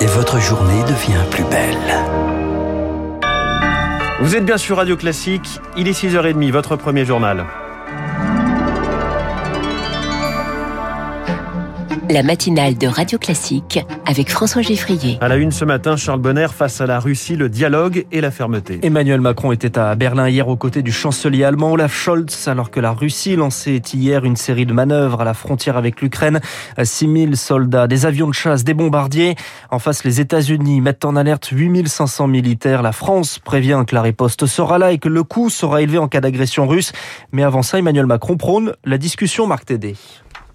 Et votre journée devient plus belle. Vous êtes bien sur Radio Classique, il est 6h30, votre premier journal. La matinale de Radio Classique avec François Geffrier. À la une ce matin, Charles Bonner face à la Russie, le dialogue et la fermeté. Emmanuel Macron était à Berlin hier aux côtés du chancelier allemand Olaf Scholz alors que la Russie lançait hier une série de manœuvres à la frontière avec l'Ukraine. 6000 soldats, des avions de chasse, des bombardiers. En face, les États-Unis mettent en alerte 8500 militaires. La France prévient que la riposte sera là et que le coût sera élevé en cas d'agression russe. Mais avant ça, Emmanuel Macron prône la discussion Marc Tédé.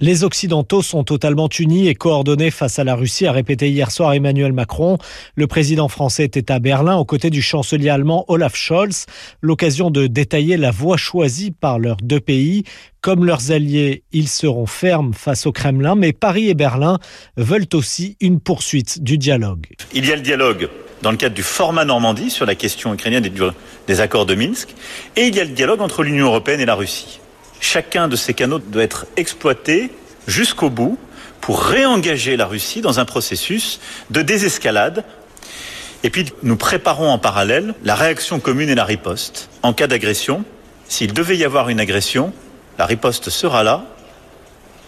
Les Occidentaux sont totalement unis et coordonnés face à la Russie, a répété hier soir Emmanuel Macron. Le président français était à Berlin aux côtés du chancelier allemand Olaf Scholz, l'occasion de détailler la voie choisie par leurs deux pays. Comme leurs alliés, ils seront fermes face au Kremlin, mais Paris et Berlin veulent aussi une poursuite du dialogue. Il y a le dialogue dans le cadre du format Normandie sur la question ukrainienne et des accords de Minsk, et il y a le dialogue entre l'Union européenne et la Russie. Chacun de ces canaux doit être exploité jusqu'au bout pour réengager la Russie dans un processus de désescalade. Et puis nous préparons en parallèle la réaction commune et la riposte. En cas d'agression, s'il devait y avoir une agression, la riposte sera là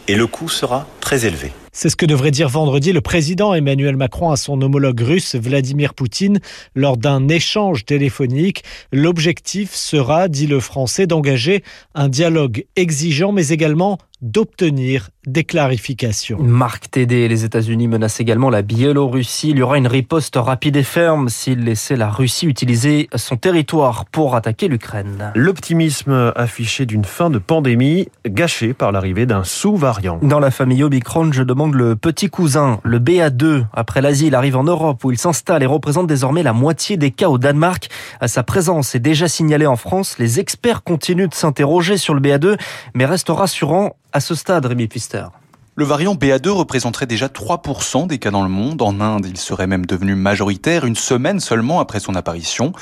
et le coût sera très élevé. C'est ce que devrait dire vendredi le président Emmanuel Macron à son homologue russe Vladimir Poutine lors d'un échange téléphonique. L'objectif sera, dit le français, d'engager un dialogue exigeant mais également d'obtenir des clarifications. Marc Tédé, les États-Unis menacent également la Biélorussie. Il y aura une riposte rapide et ferme s'il laissait la Russie utiliser son territoire pour attaquer l'Ukraine. L'optimisme affiché d'une fin de pandémie gâché par l'arrivée d'un sous-variant. Dans la famille Omicron, je demande le petit cousin, le BA2. Après l'Asie, il arrive en Europe où il s'installe et représente désormais la moitié des cas au Danemark. Sa présence est déjà signalée en France. Les experts continuent de s'interroger sur le BA2, mais restent rassurants à ce stade, Rémi Pister. Le variant BA2 représenterait déjà 3% des cas dans le monde. En Inde, il serait même devenu majoritaire une semaine seulement après son apparition.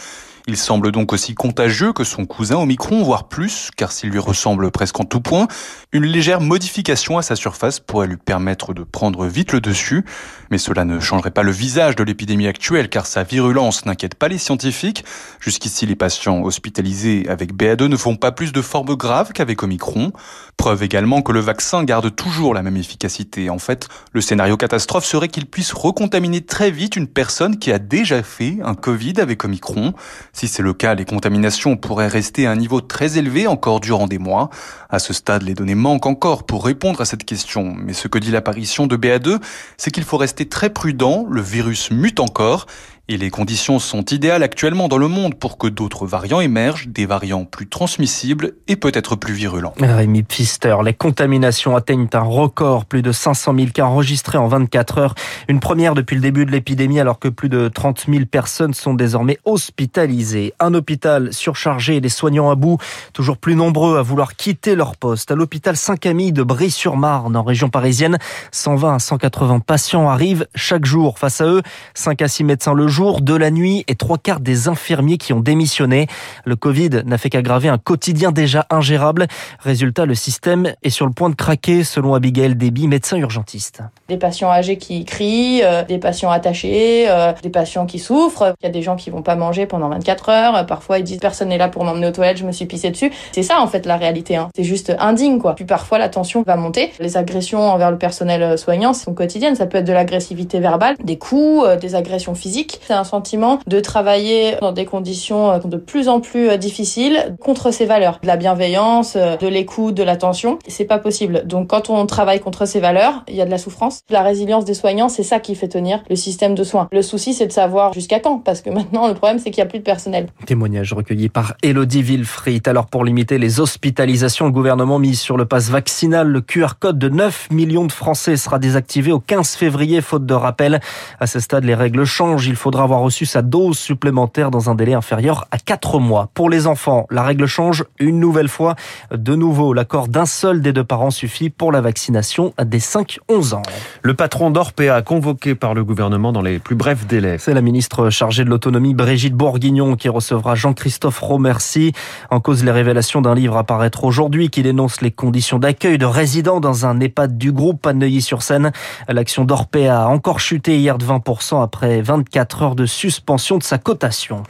Il semble donc aussi contagieux que son cousin Omicron, voire plus, car s'il lui ressemble presque en tout point, une légère modification à sa surface pourrait lui permettre de prendre vite le dessus. Mais cela ne changerait pas le visage de l'épidémie actuelle, car sa virulence n'inquiète pas les scientifiques. Jusqu'ici, les patients hospitalisés avec BA2 ne font pas plus de formes graves qu'avec Omicron. Preuve également que le vaccin garde toujours la même efficacité. En fait, le scénario catastrophe serait qu'il puisse recontaminer très vite une personne qui a déjà fait un Covid avec Omicron. Si c'est le cas, les contaminations pourraient rester à un niveau très élevé encore durant des mois. À ce stade, les données manquent encore pour répondre à cette question. Mais ce que dit l'apparition de BA2, c'est qu'il faut rester très prudent, le virus mute encore et les conditions sont idéales actuellement dans le monde pour que d'autres variants émergent, des variants plus transmissibles et peut-être plus virulents. Rémi Pfister, les contaminations atteignent un record, plus de 500 000 cas enregistrés en 24 heures. Une première depuis le début de l'épidémie alors que plus de 30 000 personnes sont désormais hospitalisées. Un hôpital surchargé et des soignants à bout, toujours plus nombreux à vouloir quitter leur poste. À l'hôpital Saint-Camille de Brie-sur-Marne en région parisienne, 120 à 180 patients arrivent chaque jour. Face à eux, 5 à 6 médecins le jour, de la nuit et trois quarts des infirmiers qui ont démissionné. Le Covid n'a fait qu'aggraver un quotidien déjà ingérable. Résultat, le système est sur le point de craquer, selon Abigail Déby, médecin urgentiste. Des patients âgés qui crient, euh, des patients attachés, euh, des patients qui souffrent. Il y a des gens qui vont pas manger pendant 24 heures. Parfois, ils disent personne n'est là pour m'emmener aux toilettes, je me suis pissé dessus. C'est ça, en fait, la réalité. Hein. C'est juste indigne, quoi. Puis parfois, la tension va monter. Les agressions envers le personnel soignant sont quotidiennes. Ça peut être de l'agressivité verbale, des coups, euh, des agressions physiques. C'est un sentiment de travailler dans des conditions euh, de plus en plus euh, difficiles contre ces valeurs, de la bienveillance, euh, de l'écoute, de l'attention. C'est pas possible. Donc quand on travaille contre ces valeurs, il y a de la souffrance. La résilience des soignants, c'est ça qui fait tenir le système de soins. Le souci, c'est de savoir jusqu'à quand, parce que maintenant, le problème, c'est qu'il n'y a plus de personnel. Témoignage recueilli par Elodie Villefrit. Alors pour limiter les hospitalisations, le gouvernement mise sur le pass vaccinal. Le QR code de 9 millions de Français sera désactivé au 15 février, faute de rappel. À ce stade, les règles changent. Il faudra faudra avoir reçu sa dose supplémentaire dans un délai inférieur à 4 mois. Pour les enfants, la règle change une nouvelle fois. De nouveau, l'accord d'un seul des deux parents suffit pour la vaccination des 5-11 ans. Le patron d'Orpea convoqué par le gouvernement dans les plus brefs délais. C'est la ministre chargée de l'autonomie Brigitte Bourguignon qui recevra Jean-Christophe Romercy. En cause les révélations d'un livre à paraître aujourd'hui qui dénonce les conditions d'accueil de résidents dans un EHPAD du groupe à Neuilly-sur-Seine. L'action d'Orpea a encore chuté hier de 20% après 24 heures de suspension de sa cotation.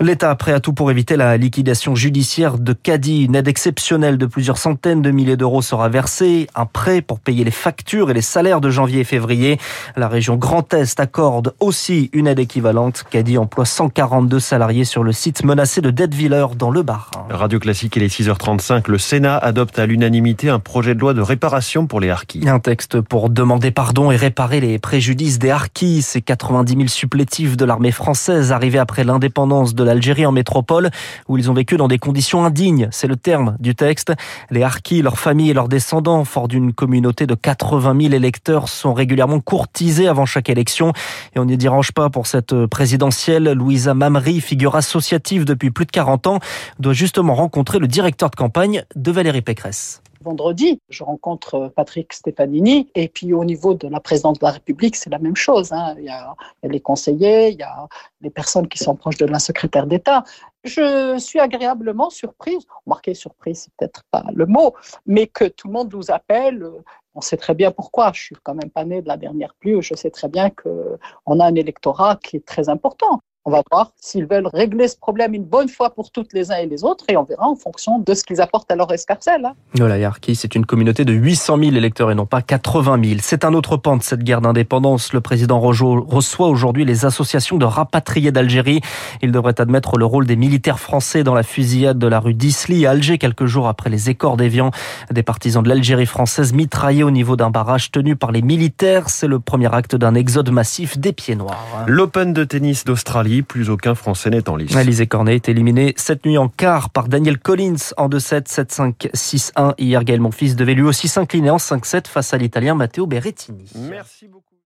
L'État prêt à tout pour éviter la liquidation judiciaire de Caddy. Une aide exceptionnelle de plusieurs centaines de milliers d'euros sera versée. Un prêt pour payer les factures et les salaires de janvier et février. La région Grand Est accorde aussi une aide équivalente. Caddy emploie 142 salariés sur le site menacé de Deadviller dans le Bar. Radio Classique, il est 6h35. Le Sénat adopte à l'unanimité un projet de loi de réparation pour les harkis. Un texte pour demander pardon et réparer les préjudices des harkis. Ces 90 000 supplétifs de l'armée française arrivés après l'indépendance de l'Algérie en métropole, où ils ont vécu dans des conditions indignes. C'est le terme du texte. Les harkis, leurs familles et leurs descendants, forts d'une communauté de 80 000 électeurs, sont régulièrement courtisés avant chaque élection. Et on n'y dérange pas pour cette présidentielle. Louisa Mamri, figure associative depuis plus de 40 ans, doit justement rencontrer le directeur de campagne de Valérie Pécresse vendredi, je rencontre Patrick Stefanini. Et puis au niveau de la présidence de la République, c'est la même chose. Hein. Il, y a, les conseillers, il y a les personnes qui sont proches de la secrétaire d'État. Je suis agréablement surprise, marqué surprise, c'est peut-être pas le mot, mais que tout le monde nous appelle. On sait très bien pourquoi. Je suis quand même pas né de la dernière pluie. Je sais très bien qu'on a un électorat qui est très important. On va voir s'ils veulent régler ce problème une bonne fois pour toutes les uns et les autres et on verra en fonction de ce qu'ils apportent à leur escarcelle. Hein. Voilà, Yarki, c'est une communauté de 800 000 électeurs et non pas 80 000. C'est un autre pan de cette guerre d'indépendance. Le président Rojo reçoit aujourd'hui les associations de rapatriés d'Algérie. Il devrait admettre le rôle des militaires français dans la fusillade de la rue d'Isly à Alger quelques jours après les écorts d'Evian. Des partisans de l'Algérie française mitraillés au niveau d'un barrage tenu par les militaires. C'est le premier acte d'un exode massif des pieds noirs. L'Open de tennis d'Australie plus aucun Français n'est en lice. Alizé Cornet est éliminé cette nuit en quart par Daniel Collins en 2-7, 7-5, 6-1. Hier, Gaël Monfils devait lui aussi s'incliner en 5-7 face à l'Italien Matteo Berrettini. Merci beaucoup.